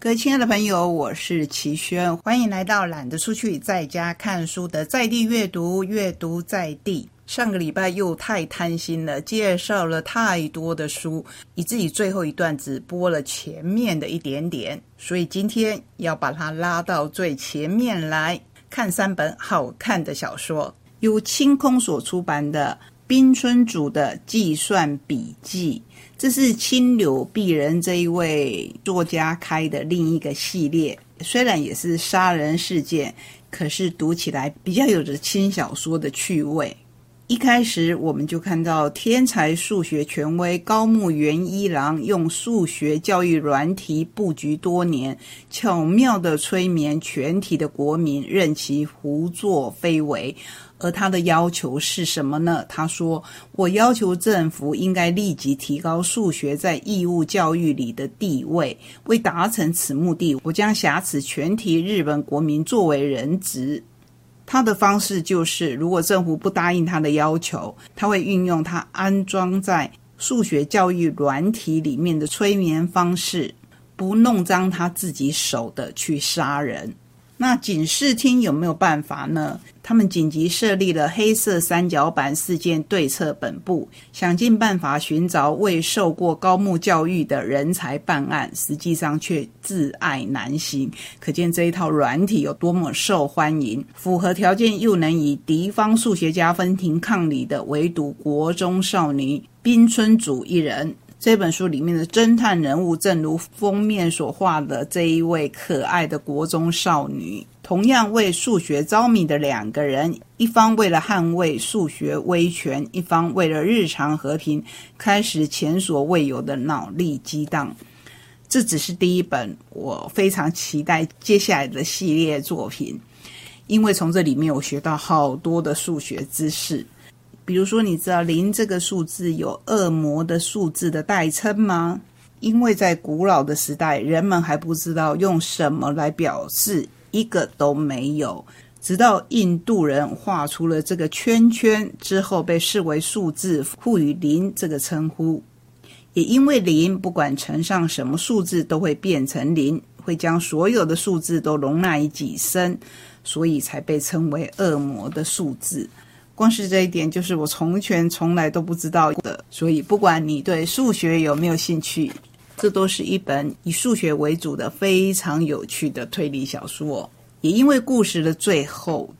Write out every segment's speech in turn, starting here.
各位亲爱的朋友，我是齐轩，欢迎来到懒得出去在家看书的在地阅读，阅读在地。上个礼拜又太贪心了，介绍了太多的书，以至于最后一段只播了前面的一点点，所以今天要把它拉到最前面来看三本好看的小说，由清空所出版的冰村组的计算笔记。这是青柳碧人这一位作家开的另一个系列，虽然也是杀人事件，可是读起来比较有着轻小说的趣味。一开始我们就看到天才数学权威高木元一郎用数学教育软体布局多年，巧妙的催眠全体的国民，任其胡作非为。而他的要求是什么呢？他说：“我要求政府应该立即提高数学在义务教育里的地位。为达成此目的，我将挟持全体日本国民作为人质。”他的方式就是，如果政府不答应他的要求，他会运用他安装在数学教育软体里面的催眠方式，不弄脏他自己手的去杀人。那警视厅有没有办法呢？他们紧急设立了黑色三角板事件对策本部，想尽办法寻找未受过高木教育的人才办案，实际上却自爱难行。可见这一套软体有多么受欢迎。符合条件又能以敌方数学家分庭抗礼的，唯独国中少女滨村主一人。这本书里面的侦探人物，正如封面所画的这一位可爱的国中少女，同样为数学着迷的两个人，一方为了捍卫数学威权，一方为了日常和平，开始前所未有的脑力激荡。这只是第一本，我非常期待接下来的系列作品，因为从这里面我学到好多的数学知识。比如说，你知道零这个数字有恶魔的数字的代称吗？因为在古老的时代，人们还不知道用什么来表示，一个都没有。直到印度人画出了这个圈圈之后，被视为数字，赋予零这个称呼。也因为零不管乘上什么数字都会变成零，会将所有的数字都容纳于己身，所以才被称为恶魔的数字。光是这一点，就是我从前从来都不知道的。所以，不管你对数学有没有兴趣，这都是一本以数学为主的非常有趣的推理小说。也因为故事的最后，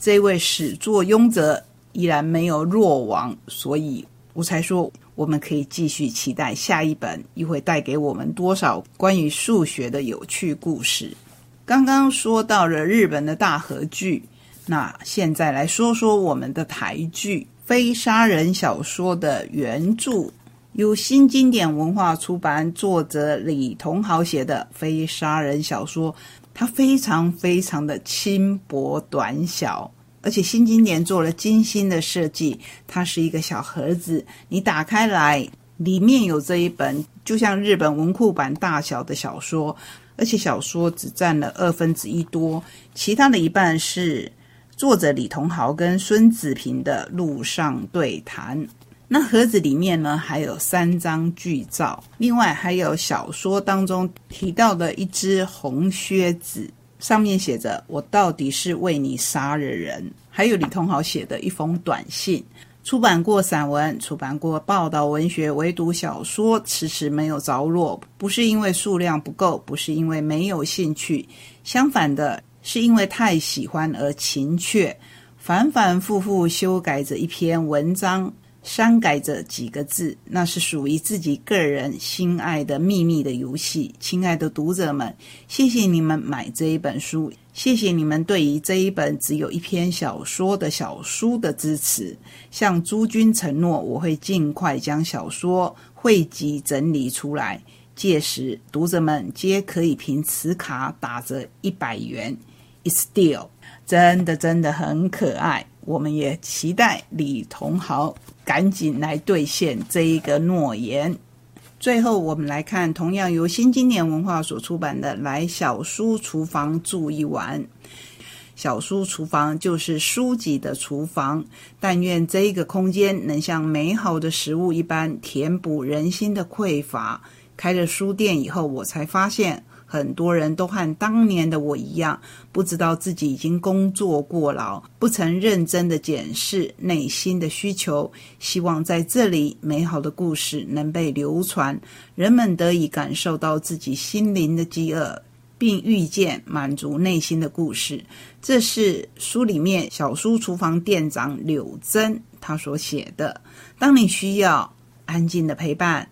这位始作俑者依然没有落网，所以我才说我们可以继续期待下一本又会带给我们多少关于数学的有趣故事。刚刚说到了日本的大和剧。那现在来说说我们的台剧《非杀人小说》的原著，由新经典文化出版，作者李同豪写的《非杀人小说》，它非常非常的轻薄短小，而且新经典做了精心的设计。它是一个小盒子，你打开来，里面有这一本就像日本文库版大小的小说，而且小说只占了二分之一多，其他的一半是。作者李同豪跟孙子平的路上对谈。那盒子里面呢，还有三张剧照，另外还有小说当中提到的一只红靴子，上面写着“我到底是为你杀了人”。还有李同豪写的一封短信。出版过散文，出版过报道文学，唯独小说迟迟没有着落。不是因为数量不够，不是因为没有兴趣，相反的。是因为太喜欢而情怯，反反复复修改着一篇文章，删改着几个字，那是属于自己个人心爱的秘密的游戏。亲爱的读者们，谢谢你们买这一本书，谢谢你们对于这一本只有一篇小说的小书的支持。向诸君承诺，我会尽快将小说汇集整理出来，届时读者们皆可以凭此卡打折一百元。Still，真的真的很可爱。我们也期待李同豪赶紧来兑现这一个诺言。最后，我们来看同样由新经典文化所出版的《来小书厨房住一晚》。小书厨房就是书籍的厨房。但愿这一个空间能像美好的食物一般填补人心的匮乏。开了书店以后，我才发现。很多人都和当年的我一样，不知道自己已经工作过劳，不曾认真的检视内心的需求。希望在这里，美好的故事能被流传，人们得以感受到自己心灵的饥饿，并遇见满足内心的故事。这是书里面小书厨房店长柳珍他所写的。当你需要安静的陪伴，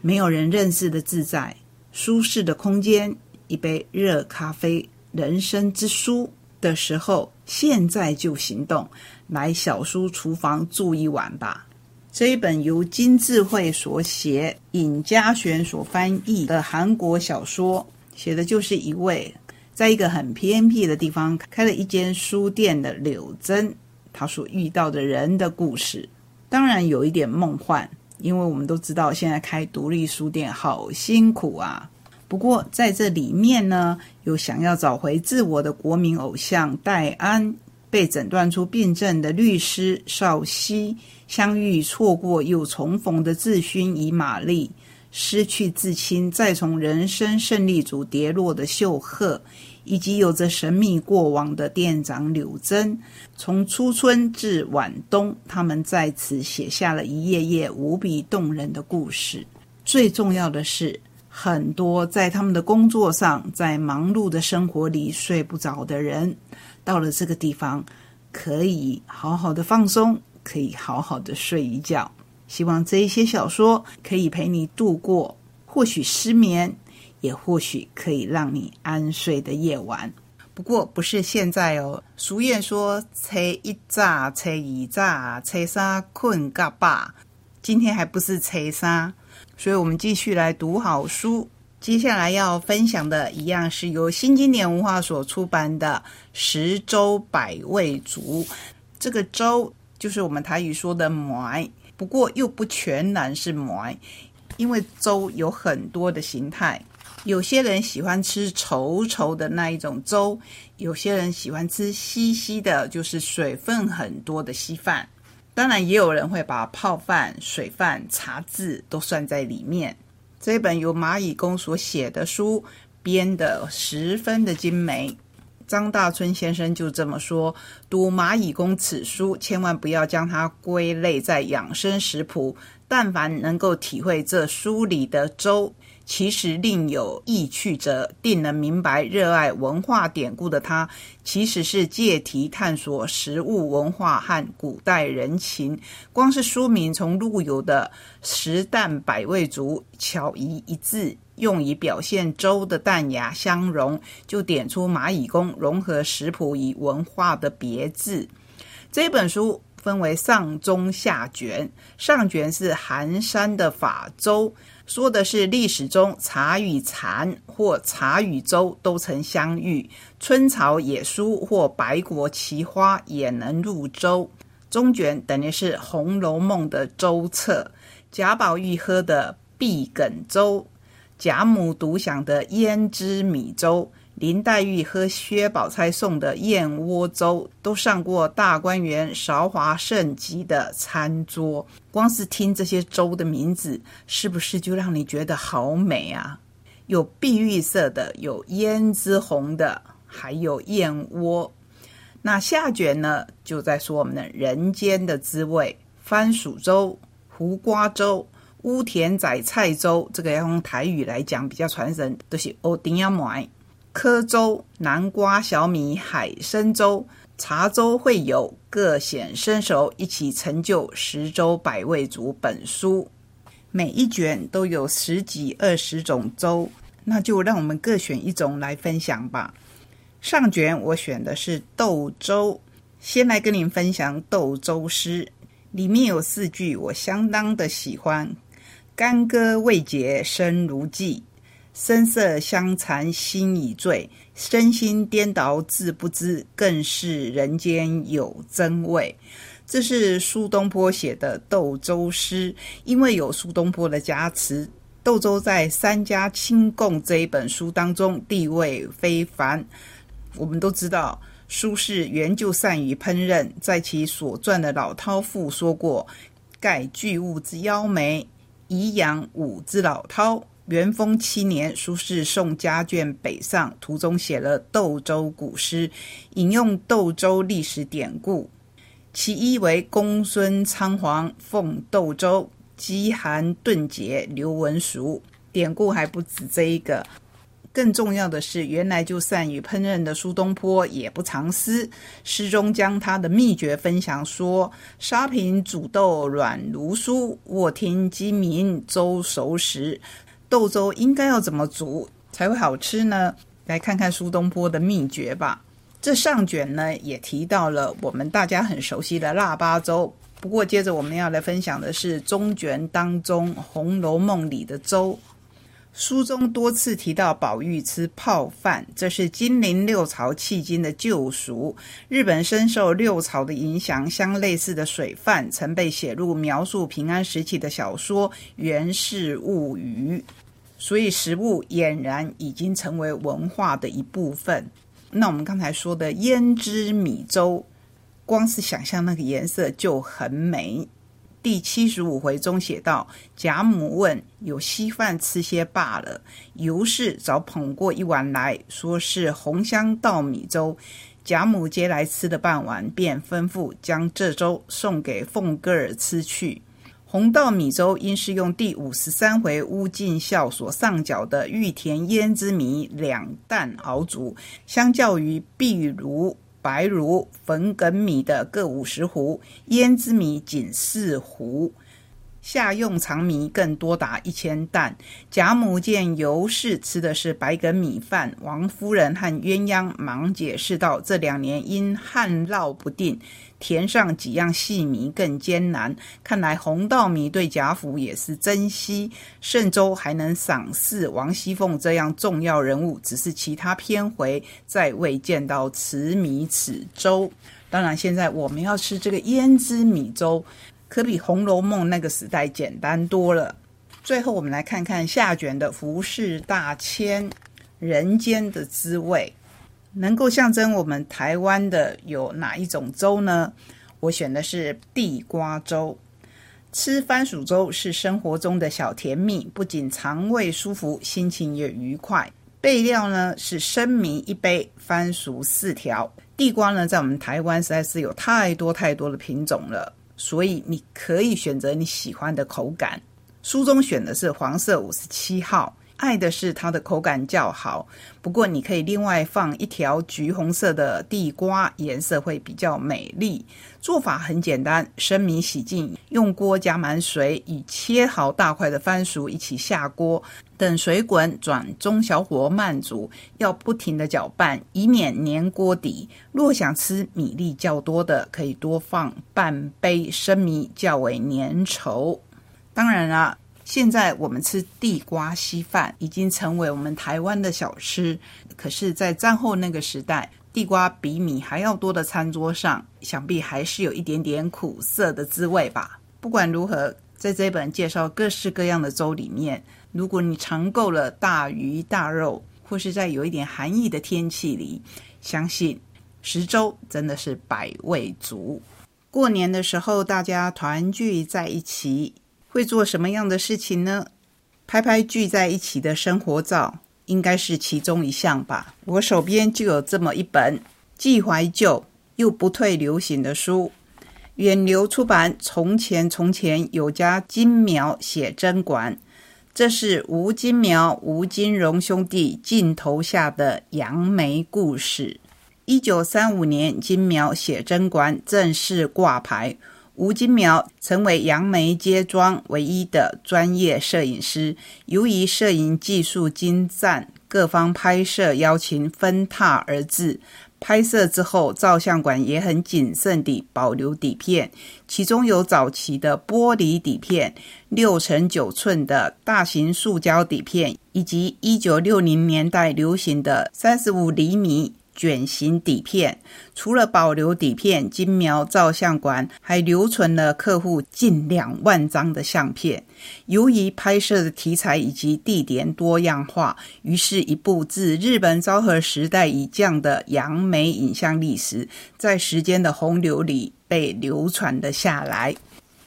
没有人认识的自在。舒适的空间，一杯热咖啡，人生之书的时候，现在就行动，来小书厨房住一晚吧。这一本由金智慧所写、尹家璇所翻译的韩国小说，写的就是一位在一个很偏僻的地方开了一间书店的柳珍，他所遇到的人的故事。当然有一点梦幻。因为我们都知道，现在开独立书店好辛苦啊。不过在这里面呢，有想要找回自我的国民偶像戴安，被诊断出病症的律师邵西，相遇错过又重逢的自勋与玛丽，失去至亲再从人生胜利组跌落的秀赫。以及有着神秘过往的店长柳珍，从初春至晚冬，他们在此写下了一页页无比动人的故事。最重要的是，很多在他们的工作上，在忙碌的生活里睡不着的人，到了这个地方，可以好好的放松，可以好好的睡一觉。希望这一些小说可以陪你度过，或许失眠。也或许可以让你安睡的夜晚，不过不是现在哦。俗谚说：“吹一炸，吹一炸，吹沙困嘎巴。”今天还不是吹沙，所以我们继续来读好书。接下来要分享的一样是由新经典文化所出版的《十洲百味族》。这个“粥”就是我们台语说的“馍”，不过又不全然是馍，因为粥有很多的形态。有些人喜欢吃稠稠的那一种粥，有些人喜欢吃稀稀的，就是水分很多的稀饭。当然，也有人会把泡饭、水饭、茶渍都算在里面。这本由蚂蚁公所写的书编得十分的精美。张大春先生就这么说：读蚂蚁公此书，千万不要将它归类在养生食谱。但凡能够体会这书里的粥。其实另有意趣者，定能明白。热爱文化典故的他，其实是借题探索食物文化和古代人情。光是书名从陆游的“食淡百味足”巧移一字，用以表现粥的淡雅香融，就点出蚂蚁工融合食谱与文化的别致。这本书分为上中下卷，上卷是寒山的法粥。说的是历史中茶与禅或茶与粥都曾相遇，春草野蔬或白果奇花也能入粥。中卷等于是《红楼梦》的粥册，贾宝玉喝的碧梗粥，贾母独享的胭脂米粥。林黛玉喝薛宝钗送的燕窝粥，都上过大观园韶华盛极的餐桌。光是听这些粥的名字，是不是就让你觉得好美啊？有碧玉色的，有胭脂红的，还有燕窝。那下卷呢，就在说我们的人间的滋味：番薯粥、胡瓜粥、乌田仔菜粥。这个要用台语来讲，比较传神，都是欧丁亚麦。科粥、南瓜、小米、海参粥、茶粥会有各显身手，一起成就十粥百味足。本书每一卷都有十几二十种粥，那就让我们各选一种来分享吧。上卷我选的是豆粥，先来跟您分享豆粥诗，里面有四句我相当的喜欢：干戈未解身如寄。声色相残心已醉，身心颠倒自不知，更是人间有真味。这是苏东坡写的豆粥诗，因为有苏东坡的加持，豆粥在《三家清供》这一本书当中地位非凡。我们都知道，苏轼原就善于烹饪，在其所传的《老饕赋》说过：“盖巨物之妖眉，以养武之老饕。”元丰七年，苏轼送家眷北上，途中写了窦州古诗，引用窦州历史典故。其一为公孙仓皇奉窦州，饥寒顿解刘文淑。典故还不止这一个。更重要的是，原来就善于烹饪的苏东坡也不藏私，诗中将他的秘诀分享说：“沙瓶煮豆软如酥，卧听鸡鸣粥熟时。”豆粥应该要怎么煮才会好吃呢？来看看苏东坡的秘诀吧。这上卷呢也提到了我们大家很熟悉的腊八粥，不过接着我们要来分享的是中卷当中《红楼梦》里的粥。书中多次提到宝玉吃泡饭，这是金陵六朝迄今的旧俗。日本深受六朝的影响，相类似的水饭曾被写入描述平安时期的小说《源氏物语》，所以食物俨然已经成为文化的一部分。那我们刚才说的胭脂米粥，光是想象那个颜色就很美。第七十五回中写道：“贾母问有稀饭吃些罢了，尤氏早捧过一碗来说是红香稻米粥。贾母接来吃的半碗，便吩咐将这粥送给凤哥儿吃去。红稻米粥应是用第五十三回乌进孝所上缴的玉田胭脂米两担熬煮，相较于碧如。”白如粉梗米的各五十斛，胭脂米仅四斛，下用长米更多达一千担。贾母见尤氏吃的是白梗米饭，王夫人和鸳鸯忙解释道：这两年因旱涝不定。填上几样细米更艰难，看来红稻米对贾府也是珍惜。盛州还能赏赐王熙凤这样重要人物，只是其他篇回再未见到此米此粥。当然，现在我们要吃这个胭脂米粥，可比《红楼梦》那个时代简单多了。最后，我们来看看下卷的服饰大千人间的滋味。能够象征我们台湾的有哪一种粥呢？我选的是地瓜粥。吃番薯粥是生活中的小甜蜜，不仅肠胃舒服，心情也愉快。备料呢是生米一杯，番薯四条。地瓜呢，在我们台湾实在是有太多太多的品种了，所以你可以选择你喜欢的口感。书中选的是黄色五十七号。爱的是它的口感较好，不过你可以另外放一条橘红色的地瓜，颜色会比较美丽。做法很简单，生米洗净，用锅加满水，与切好大块的番薯一起下锅，等水滚，转中小火慢煮，要不停的搅拌，以免粘锅底。若想吃米粒较多的，可以多放半杯生米，较为粘稠。当然啦。现在我们吃地瓜稀饭已经成为我们台湾的小吃，可是，在战后那个时代，地瓜比米还要多的餐桌上，想必还是有一点点苦涩的滋味吧。不管如何，在这本介绍各式各样的粥里面，如果你尝够了大鱼大肉，或是在有一点寒意的天气里，相信食粥真的是百味足。过年的时候，大家团聚在一起。会做什么样的事情呢？拍拍聚在一起的生活照，应该是其中一项吧。我手边就有这么一本既怀旧又不退流行的书，远流出版《从前从前有家金苗写真馆》，这是吴金苗、吴金荣兄弟镜头下的杨梅故事。一九三五年，金苗写真馆正式挂牌。吴金苗成为杨梅街庄唯一的专业摄影师。由于摄影技术精湛，各方拍摄邀请纷沓而至。拍摄之后，照相馆也很谨慎地保留底片，其中有早期的玻璃底片、六乘九寸的大型塑胶底片，以及一九六零年代流行的三十五厘米。卷型底片，除了保留底片，金苗照相馆还留存了客户近两万张的相片。由于拍摄的题材以及地点多样化，于是，一部自日本昭和时代以降的杨梅影像历史，在时间的洪流里被流传了下来。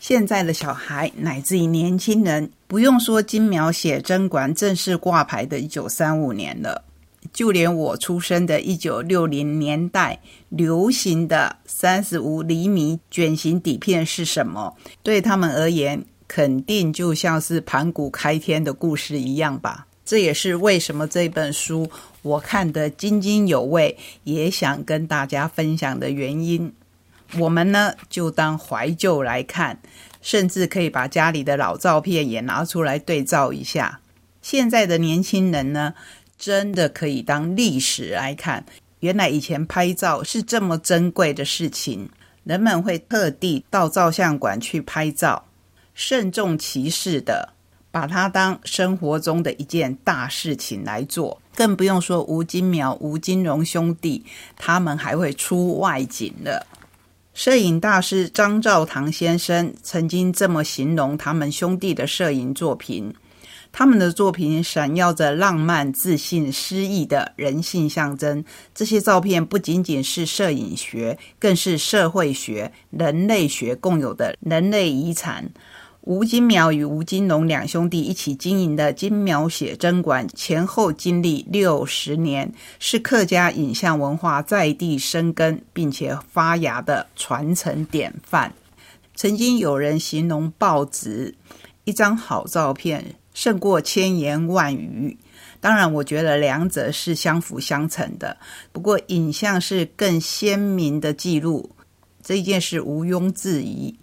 现在的小孩乃至于年轻人，不用说金苗写真馆正式挂牌的一九三五年了，就连我出生的一九六零年代流行的三十五厘米卷型底片是什么，对他们而言，肯定就像是盘古开天的故事一样吧。这也是为什么这本书我看得津津有味，也想跟大家分享的原因。我们呢，就当怀旧来看，甚至可以把家里的老照片也拿出来对照一下。现在的年轻人呢，真的可以当历史来看。原来以前拍照是这么珍贵的事情，人们会特地到照相馆去拍照，慎重其事的把它当生活中的一件大事情来做。更不用说吴金苗、吴金荣兄弟，他们还会出外景了。摄影大师张兆堂先生曾经这么形容他们兄弟的摄影作品：他们的作品闪耀着浪漫、自信、诗意的人性象征。这些照片不仅仅是摄影学，更是社会学、人类学共有的人类遗产。吴金苗与吴金龙两兄弟一起经营的金苗写真馆，前后经历六十年，是客家影像文化在地生根并且发芽的传承典范。曾经有人形容报纸一张好照片胜过千言万语，当然，我觉得两者是相辅相成的。不过，影像是更鲜明的记录，这一件事毋庸置疑。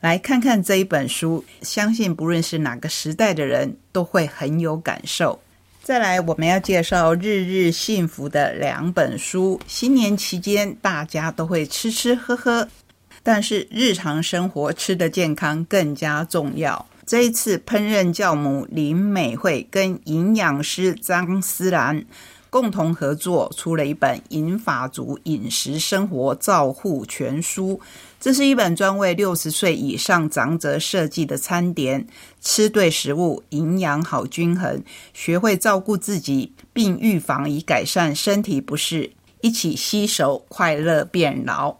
来看看这一本书，相信不论是哪个时代的人都会很有感受。再来，我们要介绍日日幸福的两本书。新年期间，大家都会吃吃喝喝，但是日常生活吃的健康更加重要。这一次，烹饪教母林美惠跟营养师张思兰。共同合作出了一本《银法族饮食生活照护全书》，这是一本专为六十岁以上长者设计的餐点。吃对食物，营养好均衡，学会照顾自己，并预防以改善身体不适，一起携手快乐变老。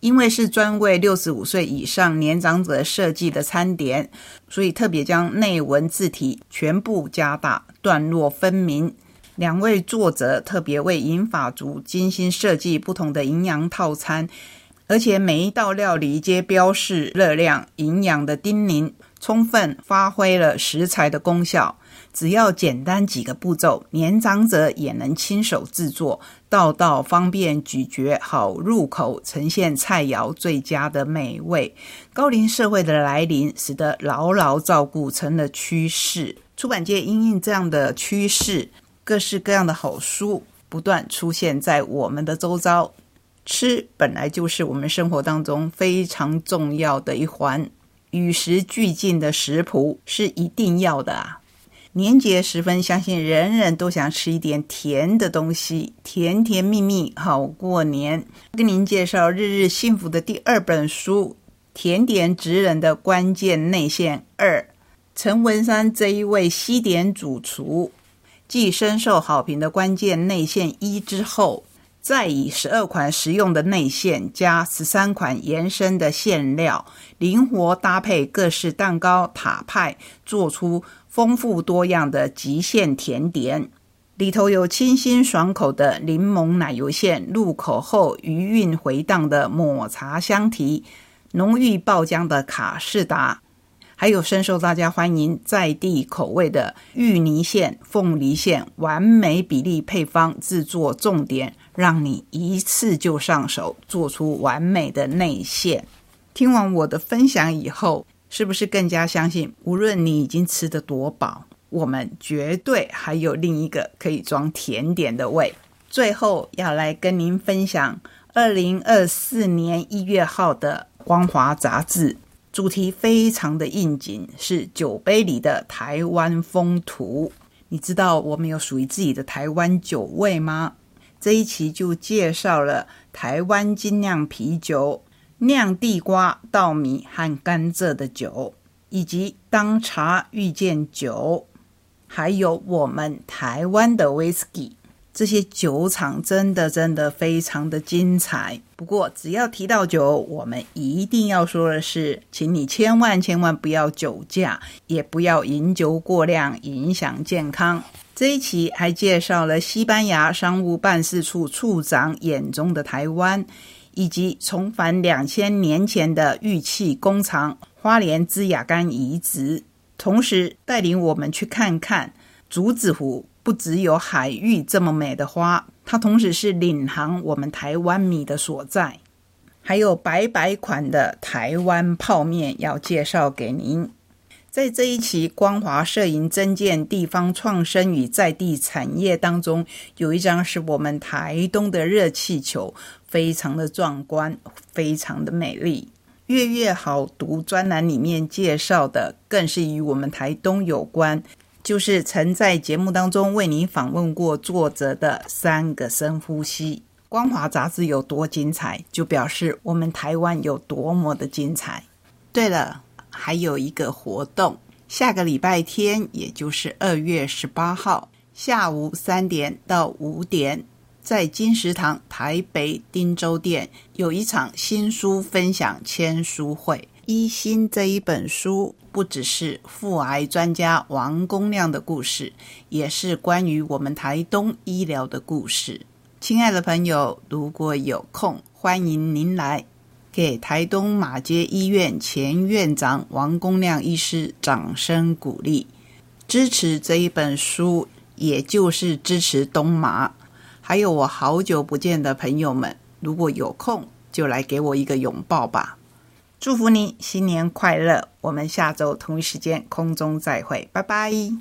因为是专为六十五岁以上年长者设计的餐点，所以特别将内文字体全部加大，段落分明。两位作者特别为银发族精心设计不同的营养套餐，而且每一道料理皆标示热量、营养的叮咛，充分发挥了食材的功效。只要简单几个步骤，年长者也能亲手制作，道道方便咀嚼，好入口，呈现菜肴最佳的美味。高龄社会的来临，使得牢牢照顾成了趋势。出版界因应这样的趋势。各式各样的好书不断出现在我们的周遭，吃本来就是我们生活当中非常重要的一环，与时俱进的食谱是一定要的啊！年节时分，相信人人都想吃一点甜的东西，甜甜蜜蜜好过年。跟您介绍《日日幸福》的第二本书《甜点职人的关键内线二》，陈文山这一位西点主厨。继深受好评的关键内线一之后，再以十二款实用的内馅加十三款延伸的馅料，灵活搭配各式蛋糕、塔派，做出丰富多样的极限甜点。里头有清新爽口的柠檬奶油馅，入口后余韵回荡的抹茶香提，浓郁爆浆的卡士达。还有深受大家欢迎在地口味的芋泥馅、凤梨馅，完美比例配方制作重点，让你一次就上手，做出完美的内馅。听完我的分享以后，是不是更加相信，无论你已经吃得多饱，我们绝对还有另一个可以装甜点的胃。最后要来跟您分享二零二四年一月号的《光华》杂志。主题非常的应景，是酒杯里的台湾风土。你知道我们有属于自己的台湾酒味吗？这一期就介绍了台湾精酿啤酒、酿地瓜、稻米和甘蔗的酒，以及当茶遇见酒，还有我们台湾的威士忌。这些酒厂真的真的非常的精彩。不过，只要提到酒，我们一定要说的是，请你千万千万不要酒驾，也不要饮酒过量，影响健康。这一期还介绍了西班牙商务办事处处长眼中的台湾，以及重返两千年前的玉器工厂花莲之雅干遗址，同时带领我们去看看竹子湖。不只有海域这么美的花，它同时是领航我们台湾米的所在。还有白白款的台湾泡面要介绍给您。在这一期光华摄影增建地方创生与在地产业当中，有一张是我们台东的热气球，非常的壮观，非常的美丽。月月好读专栏里面介绍的，更是与我们台东有关。就是曾在节目当中为您访问过作者的三个深呼吸。光华杂志有多精彩，就表示我们台湾有多么的精彩。对了，还有一个活动，下个礼拜天，也就是二月十八号下午三点到五点，在金石堂台北汀州店有一场新书分享签书会。一心这一本书不只是腹癌专家王公亮的故事，也是关于我们台东医疗的故事。亲爱的朋友，如果有空，欢迎您来给台东马街医院前院长王公亮医师掌声鼓励，支持这一本书，也就是支持东马。还有我好久不见的朋友们，如果有空，就来给我一个拥抱吧。祝福你新年快乐！我们下周同一时间空中再会，拜拜。